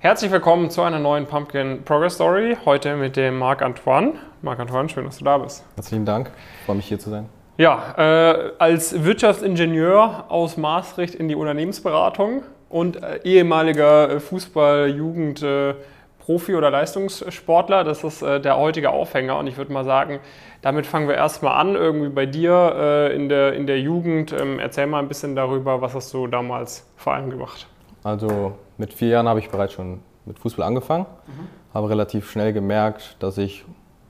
Herzlich willkommen zu einer neuen Pumpkin Progress Story. Heute mit dem Marc Antoine. Marc Antoine, schön, dass du da bist. Herzlichen Dank, freue mich hier zu sein. Ja, äh, als Wirtschaftsingenieur aus Maastricht in die Unternehmensberatung und äh, ehemaliger Fußball-Jugend- äh, Profi oder Leistungssportler. Das ist äh, der heutige Aufhänger. Und ich würde mal sagen, damit fangen wir erstmal an, irgendwie bei dir äh, in, der, in der Jugend. Ähm, erzähl mal ein bisschen darüber, was hast du damals vor allem gemacht? Also mit vier Jahren habe ich bereits schon mit Fußball angefangen, mhm. habe relativ schnell gemerkt, dass ich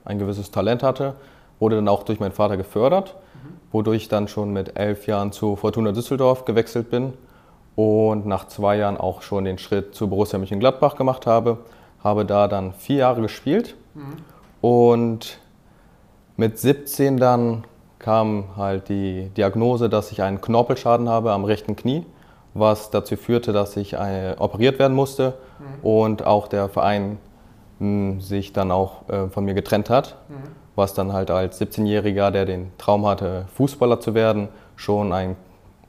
ein gewisses Talent hatte, wurde dann auch durch meinen Vater gefördert, mhm. wodurch ich dann schon mit elf Jahren zu Fortuna Düsseldorf gewechselt bin und nach zwei Jahren auch schon den Schritt zu Borussia Mönchengladbach gemacht habe habe da dann vier Jahre gespielt mhm. und mit 17 dann kam halt die Diagnose, dass ich einen Knorpelschaden habe am rechten Knie, was dazu führte, dass ich äh, operiert werden musste mhm. und auch der Verein mh, hm, sich dann auch äh, von mir getrennt hat, mhm. was dann halt als 17-Jähriger, der den Traum hatte, Fußballer zu werden, schon ein,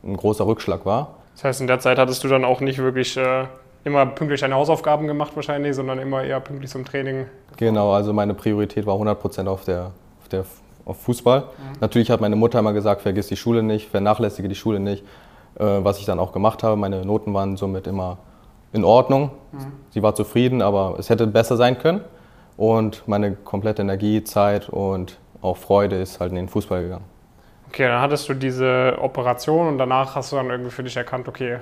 ein, großer Rückschlag war. Das heißt, in der Zeit hattest du dann auch nicht wirklich äh, immer pünktlich deine Hausaufgaben gemacht wahrscheinlich, sondern immer eher pünktlich zum Training. Genau, also meine Priorität war 100% auf, der, auf, der, auf Fußball. Mhm. Natürlich hat meine Mutter immer gesagt, vergiss die Schule nicht, vernachlässige die Schule nicht, was ich dann auch gemacht habe. Meine Noten waren somit immer in Ordnung. Mhm. Sie war zufrieden, aber es hätte besser sein können. Und meine komplette Energie, Zeit und auch Freude ist halt in den Fußball gegangen. Okay, dann hattest du diese Operation und danach hast du dann irgendwie für dich erkannt, okay,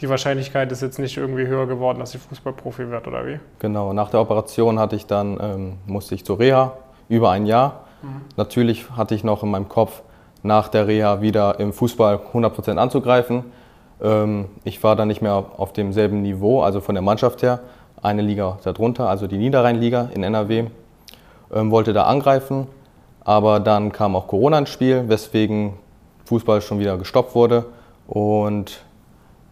die Wahrscheinlichkeit ist jetzt nicht irgendwie höher geworden, dass sie Fußballprofi wird, oder wie? Genau, nach der Operation hatte ich dann, ähm, musste ich zur Reha, über ein Jahr. Mhm. Natürlich hatte ich noch in meinem Kopf, nach der Reha wieder im Fußball 100% anzugreifen. Ähm, ich war dann nicht mehr auf demselben Niveau, also von der Mannschaft her, eine Liga darunter, also die Niederrheinliga in NRW. Ähm, wollte da angreifen, aber dann kam auch Corona ins Spiel, weswegen Fußball schon wieder gestoppt wurde. Und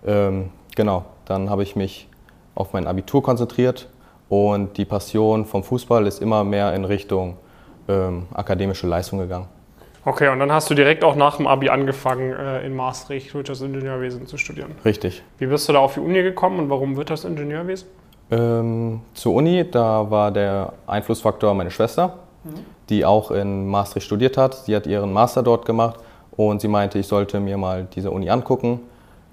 ähm, genau, dann habe ich mich auf mein Abitur konzentriert und die Passion vom Fußball ist immer mehr in Richtung ähm, akademische Leistung gegangen. Okay, und dann hast du direkt auch nach dem Abi angefangen, äh, in Maastricht Wirtschaftsingenieurwesen zu studieren. Richtig. Wie bist du da auf die Uni gekommen und warum Wirtschaftsingenieurwesen? Ähm, zur Uni, da war der Einflussfaktor meine Schwester, mhm. die auch in Maastricht studiert hat. Sie hat ihren Master dort gemacht und sie meinte, ich sollte mir mal diese Uni angucken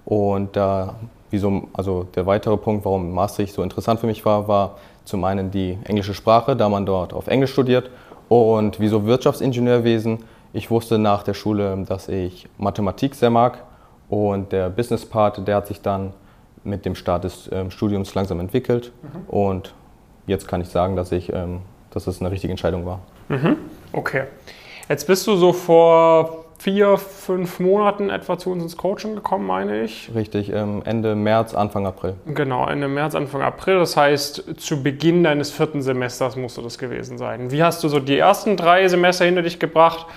und da, wieso, also der weitere Punkt, warum Maastricht so interessant für mich war, war zum einen die englische Sprache, da man dort auf Englisch studiert und wieso Wirtschaftsingenieurwesen. Ich wusste nach der Schule, dass ich Mathematik sehr mag und der Business Part, der hat sich dann mit dem Start des ähm, Studiums langsam entwickelt mhm. und jetzt kann ich sagen, dass ich, ähm, dass es eine richtige Entscheidung war. Mhm. Okay. Jetzt bist du so vor vier, fünf Monaten etwa zu uns ins Coaching gekommen, meine ich. Richtig, ähm, Ende März, Anfang April. Genau, Ende März, Anfang April. Das heißt, zu Beginn deines vierten Semesters musste das gewesen sein. Wie hast du so die ersten drei Semester hinter dich gebracht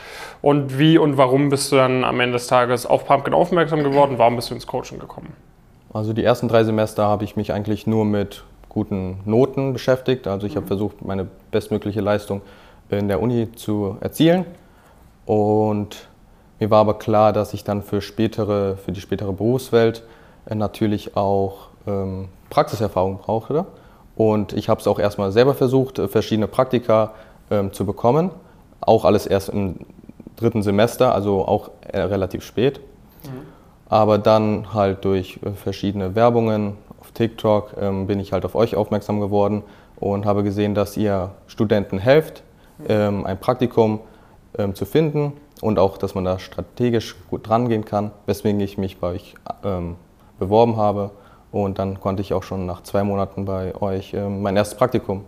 und wie und warum bist du dann am Ende des Tages auf Pumpkin aufmerksam geworden? Warum bist du ins Coaching gekommen? Also die ersten drei Semester habe ich mich eigentlich nur mit guten Noten beschäftigt. Also ich mhm. habe versucht, meine bestmögliche Leistung in der Uni zu erzielen. Und mir war aber klar, dass ich dann für, spätere, für die spätere Berufswelt äh, natürlich auch ähm, Praxiserfahrung brauchte. Und ich habe es auch erstmal selber versucht, äh, verschiedene Praktika ähm, zu bekommen. Auch alles erst im dritten Semester, also auch äh, relativ spät. Mhm. Aber dann halt durch verschiedene Werbungen auf TikTok ähm, bin ich halt auf euch aufmerksam geworden und habe gesehen, dass ihr Studenten helft, mhm. ähm, ein Praktikum ähm, zu finden und auch, dass man da strategisch gut dran gehen kann, weswegen ich mich bei euch ähm, beworben habe. Und dann konnte ich auch schon nach zwei Monaten bei euch ähm, mein erstes Praktikum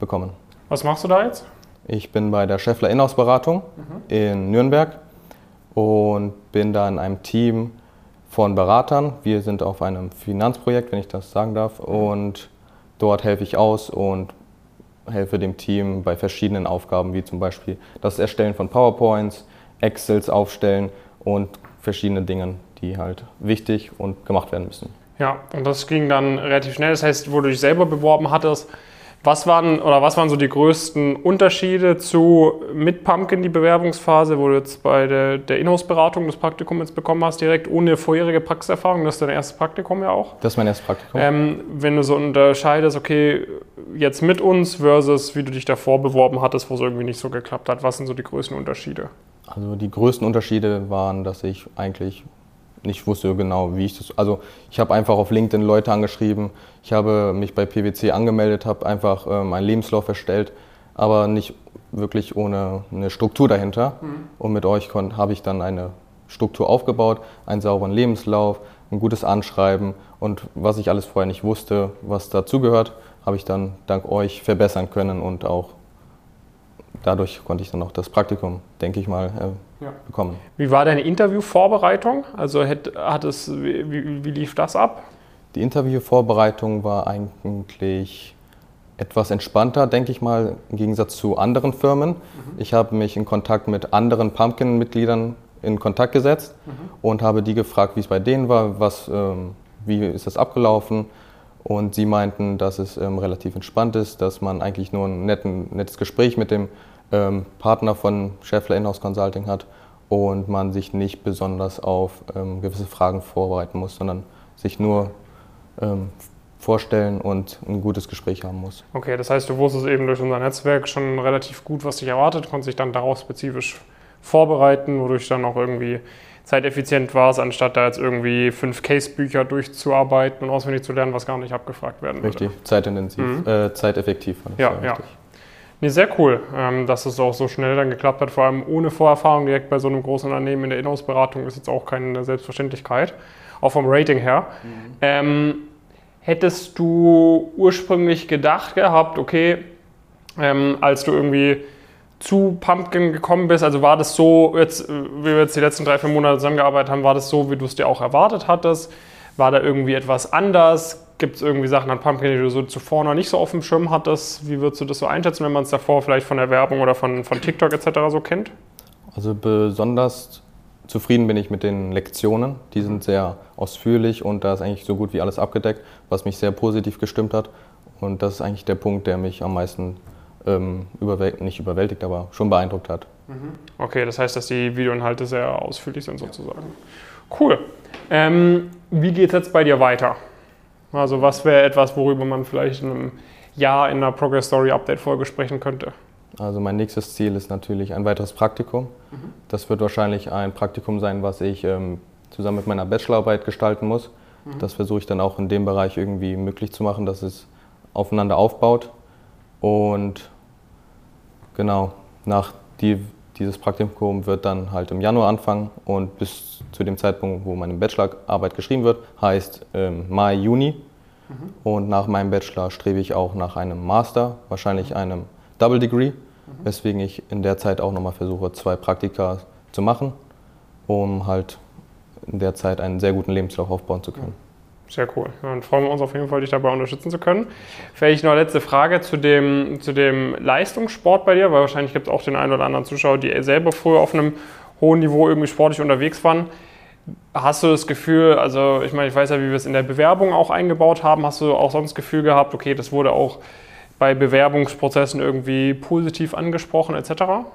bekommen. Was machst du da jetzt? Ich bin bei der Scheffler Inhouse-Beratung mhm. in Nürnberg und bin da in einem Team von Beratern. Wir sind auf einem Finanzprojekt, wenn ich das sagen darf. Mhm. Und dort helfe ich aus und helfe dem Team bei verschiedenen Aufgaben, wie zum Beispiel das Erstellen von PowerPoints, Excels aufstellen und verschiedene Dinge, die halt wichtig und gemacht werden müssen. Ja, und das ging dann relativ schnell. Das heißt, wo du dich selber beworben hattest, Was waren oder was waren so die größten Unterschiede zu mit Pumpkin die Bewerbungsphase, wo du jetzt bei der, der Inhouse-Beratung das Praktikum jetzt bekommen hast, direkt ohne vorherige Praxiserfahrung? Das ist dein erstes Praktikum ja auch. Das ist mein erstes Praktikum. Ähm, wenn du so unterscheidest, okay, jetzt mit uns versus wie du dich davor beworben hattest, wo es irgendwie nicht so geklappt hat, was sind so die größten Unterschiede? Also die größten Unterschiede waren, dass ich eigentlich nicht wusste genau, wie ich das. Also ich habe einfach auf LinkedIn Leute angeschrieben, ich habe mich bei PwC angemeldet, habe einfach äh, meinen Lebenslauf erstellt, aber nicht wirklich ohne eine Struktur dahinter. Mhm. Und mit euch habe ich dann eine Struktur aufgebaut, einen sauberen Lebenslauf, ein gutes Anschreiben und was ich alles vorher nicht wusste, was dazugehört, habe ich dann dank euch verbessern können und auch dadurch konnte ich dann auch das Praktikum, denke ich mal, äh, ja. bekommen. Wie war deine Interviewvorbereitung? Also hat, hat es, wie, wie lief das ab? Die Interviewvorbereitung war eigentlich etwas entspannter, denke ich mal, im Gegensatz zu anderen Firmen. Mhm. Ich habe mich in Kontakt mit anderen Pumpkin-Mitgliedern in Kontakt gesetzt mhm. und habe die gefragt, wie es bei denen war, was, ähm, wie ist das abgelaufen. Und sie meinten, dass es ähm, relativ entspannt ist, dass man eigentlich nur ein netten, nettes Gespräch mit dem ähm, Partner von Scheffler Inhouse Consulting hat und man sich nicht besonders auf ähm, gewisse Fragen vorbereiten muss, sondern sich nur ähm, vorstellen und ein gutes Gespräch haben muss. Okay, das heißt, du wusstest eben durch unser Netzwerk schon relativ gut, was dich erwartet, konntest dich dann darauf spezifisch vorbereiten, wodurch dann auch irgendwie zeiteffizient war, anstatt da jetzt irgendwie fünf Case-Bücher durchzuarbeiten und auswendig zu lernen, was gar nicht abgefragt werden Richtig, würde. zeitintensiv, mhm. äh, zeiteffektiv. Ja, ja. Nee, sehr cool, ähm, dass es auch so schnell dann geklappt hat, vor allem ohne Vorerfahrung direkt bei so einem großen Unternehmen in der Inhouse-Beratung ist jetzt auch keine Selbstverständlichkeit, auch vom Rating her. Mhm. Ähm, hättest du ursprünglich gedacht gehabt, okay, ähm, als du irgendwie zu Pumpkin gekommen bist, also war das so, jetzt, äh, wie wir jetzt die letzten drei, vier Monate zusammengearbeitet haben, war das so, wie du es dir auch erwartet hattest? War da irgendwie etwas anders? Gibt es irgendwie Sachen an Pumpkin, die du so zuvor noch nicht so auf dem Schirm hattest? Wie würdest du das so einschätzen, wenn man es davor vielleicht von der Werbung oder von, von TikTok etc. so kennt? Also besonders zufrieden bin ich mit den Lektionen. Die sind sehr ausführlich und da ist eigentlich so gut wie alles abgedeckt, was mich sehr positiv gestimmt hat. Und das ist eigentlich der Punkt, der mich am meisten ähm, überwält nicht überwältigt, aber schon beeindruckt hat. Mhm. Okay, das heißt, dass die Videoinhalte sehr ausführlich sind sozusagen. Cool. Ähm, wie geht es jetzt bei dir weiter? Also was wäre etwas, worüber man vielleicht in einem Jahr in einer Progress Story Update Folge sprechen könnte? Also mein nächstes Ziel ist natürlich ein weiteres Praktikum. Mhm. Das wird wahrscheinlich ein Praktikum sein, was ich ähm, zusammen mit meiner Bachelorarbeit gestalten muss. Mhm. Das versuche ich dann auch in dem Bereich irgendwie möglich zu machen, dass es aufeinander aufbaut. Und genau, nach die, dieses Praktikum wird dann halt im Januar anfangen und bis zu dem Zeitpunkt, wo meine Bachelorarbeit geschrieben wird, heißt ähm, Mai, Juni. Mhm. Und nach meinem Bachelor strebe ich auch nach einem Master, wahrscheinlich mhm. einem Double Degree, mhm. weswegen ich in der Zeit auch nochmal versuche, zwei Praktika zu machen, um halt in der Zeit einen sehr guten Lebenslauf aufbauen zu können. Sehr cool. Dann freuen wir uns auf jeden Fall, dich dabei unterstützen zu können. Vielleicht noch eine letzte Frage zu dem, zu dem Leistungssport bei dir, weil wahrscheinlich gibt es auch den einen oder anderen Zuschauer, die selber früher auf einem hohen Niveau irgendwie sportlich unterwegs waren. Hast du das Gefühl, also ich meine, ich weiß ja, wie wir es in der Bewerbung auch eingebaut haben, hast du auch sonst das Gefühl gehabt, okay, das wurde auch bei Bewerbungsprozessen irgendwie positiv angesprochen etc.?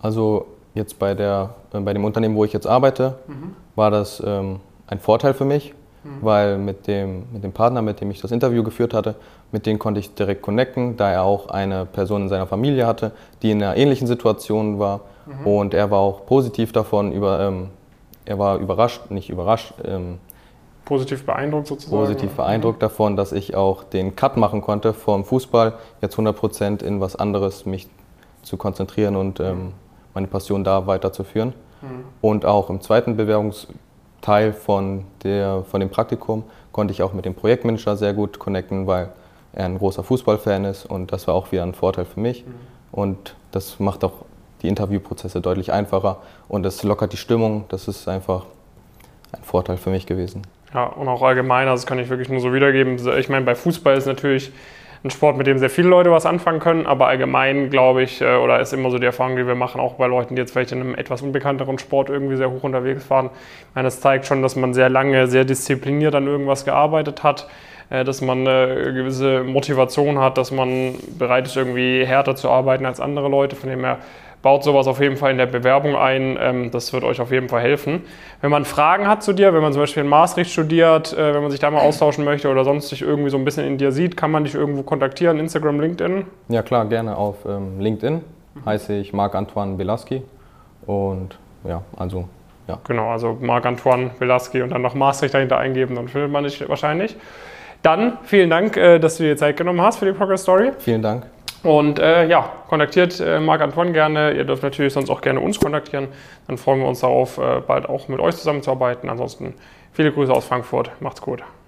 Also jetzt bei, der, bei dem Unternehmen, wo ich jetzt arbeite, mhm. war das ähm, ein Vorteil für mich, mhm. weil mit dem, mit dem Partner, mit dem ich das Interview geführt hatte, mit dem konnte ich direkt connecten, da er auch eine Person in seiner Familie hatte, die in einer ähnlichen Situation war Mhm. Und er war auch positiv davon, über, ähm, er war überrascht, nicht überrascht, ähm, positiv beeindruckt sozusagen. Positiv beeindruckt mhm. davon, dass ich auch den Cut machen konnte vom Fußball, jetzt 100% in was anderes mich zu konzentrieren und ähm, meine Passion da weiterzuführen. Mhm. Und auch im zweiten Bewerbungsteil von, der, von dem Praktikum konnte ich auch mit dem Projektmanager sehr gut connecten, weil er ein großer Fußballfan ist und das war auch wieder ein Vorteil für mich. Mhm. Und das macht auch die Interviewprozesse deutlich einfacher und es lockert die Stimmung. Das ist einfach ein Vorteil für mich gewesen. Ja, und auch allgemein, also das kann ich wirklich nur so wiedergeben. Ich meine, bei Fußball ist natürlich ein Sport, mit dem sehr viele Leute was anfangen können, aber allgemein glaube ich, äh, oder ist immer so die Erfahrung, die wir machen, auch bei Leuten, die jetzt vielleicht in einem etwas unbekannteren Sport irgendwie sehr hoch unterwegs waren. Ich meine, das zeigt schon, dass man sehr lange, sehr diszipliniert an irgendwas gearbeitet hat äh, dass man eine gewisse Motivation hat, dass man bereit ist, irgendwie härter zu arbeiten als andere Leute. Von dem her baut sowas auf jeden Fall in der Bewerbung ein. Ähm, das wird euch auf jeden Fall helfen. Wenn man Fragen hat zu dir, wenn man zum Beispiel in Maastricht studiert, äh, wenn man sich da mal austauschen möchte oder sonst sich irgendwie so ein bisschen in dir sieht, kann man dich irgendwo kontaktieren, Instagram, LinkedIn? Ja klar, gerne auf ähm, LinkedIn heiße ich Marc-Antoine Belaski und ja, also ja. Genau, also Marc-Antoine Belaski und dann noch Maastricht dahinter eingeben, dann findet man dich wahrscheinlich. Dann vielen Dank, äh, dass du dir Zeit genommen hast für die Progress Story. Vielen Dank. Und äh, ja, kontaktiert äh, Marc-Antoine gerne. Ihr dürft natürlich sonst auch gerne uns kontaktieren. Dann freuen wir uns darauf, äh, bald auch mit euch zusammenzuarbeiten. Ansonsten viele Grüße aus Frankfurt. Macht's gut.